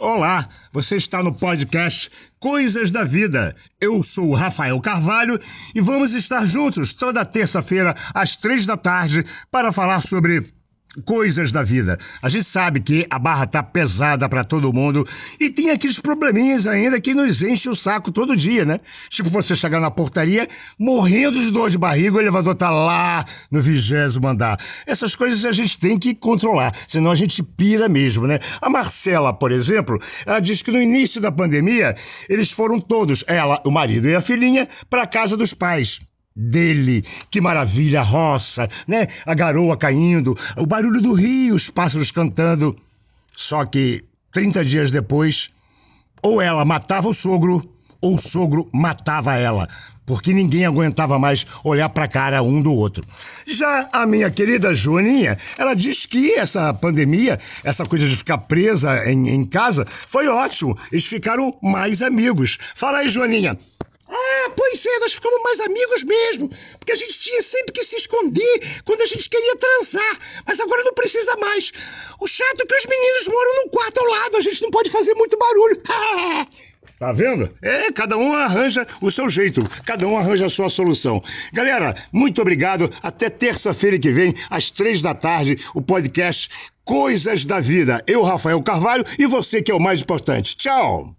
Olá, você está no podcast Coisas da Vida. Eu sou o Rafael Carvalho e vamos estar juntos toda terça-feira às três da tarde para falar sobre coisas da vida. A gente sabe que a barra tá pesada para todo mundo e tem aqueles probleminhas ainda que nos enche o saco todo dia, né? Tipo você chegar na portaria morrendo de dor de barriga, o elevador tá lá no vigésimo andar. Essas coisas a gente tem que controlar, senão a gente pira mesmo, né? A Marcela, por exemplo, ela diz que no início da pandemia eles foram todos, ela, o marido e a filhinha, para casa dos pais dele. Que maravilha, a roça, né? A garoa caindo, o barulho do rio, os pássaros cantando. Só que 30 dias depois, ou ela matava o sogro, ou o sogro matava ela, porque ninguém aguentava mais olhar para a cara um do outro. Já a minha querida Joaninha, ela diz que essa pandemia, essa coisa de ficar presa em, em casa, foi ótimo. Eles ficaram mais amigos. Fala aí, Joaninha. Ah, pois é, nós ficamos mais amigos mesmo. Porque a gente tinha sempre que se esconder quando a gente queria transar. Mas agora não precisa mais. O chato é que os meninos moram num quarto ao lado, a gente não pode fazer muito barulho. Tá vendo? É, cada um arranja o seu jeito, cada um arranja a sua solução. Galera, muito obrigado. Até terça-feira que vem, às três da tarde, o podcast Coisas da Vida. Eu, Rafael Carvalho, e você que é o mais importante. Tchau!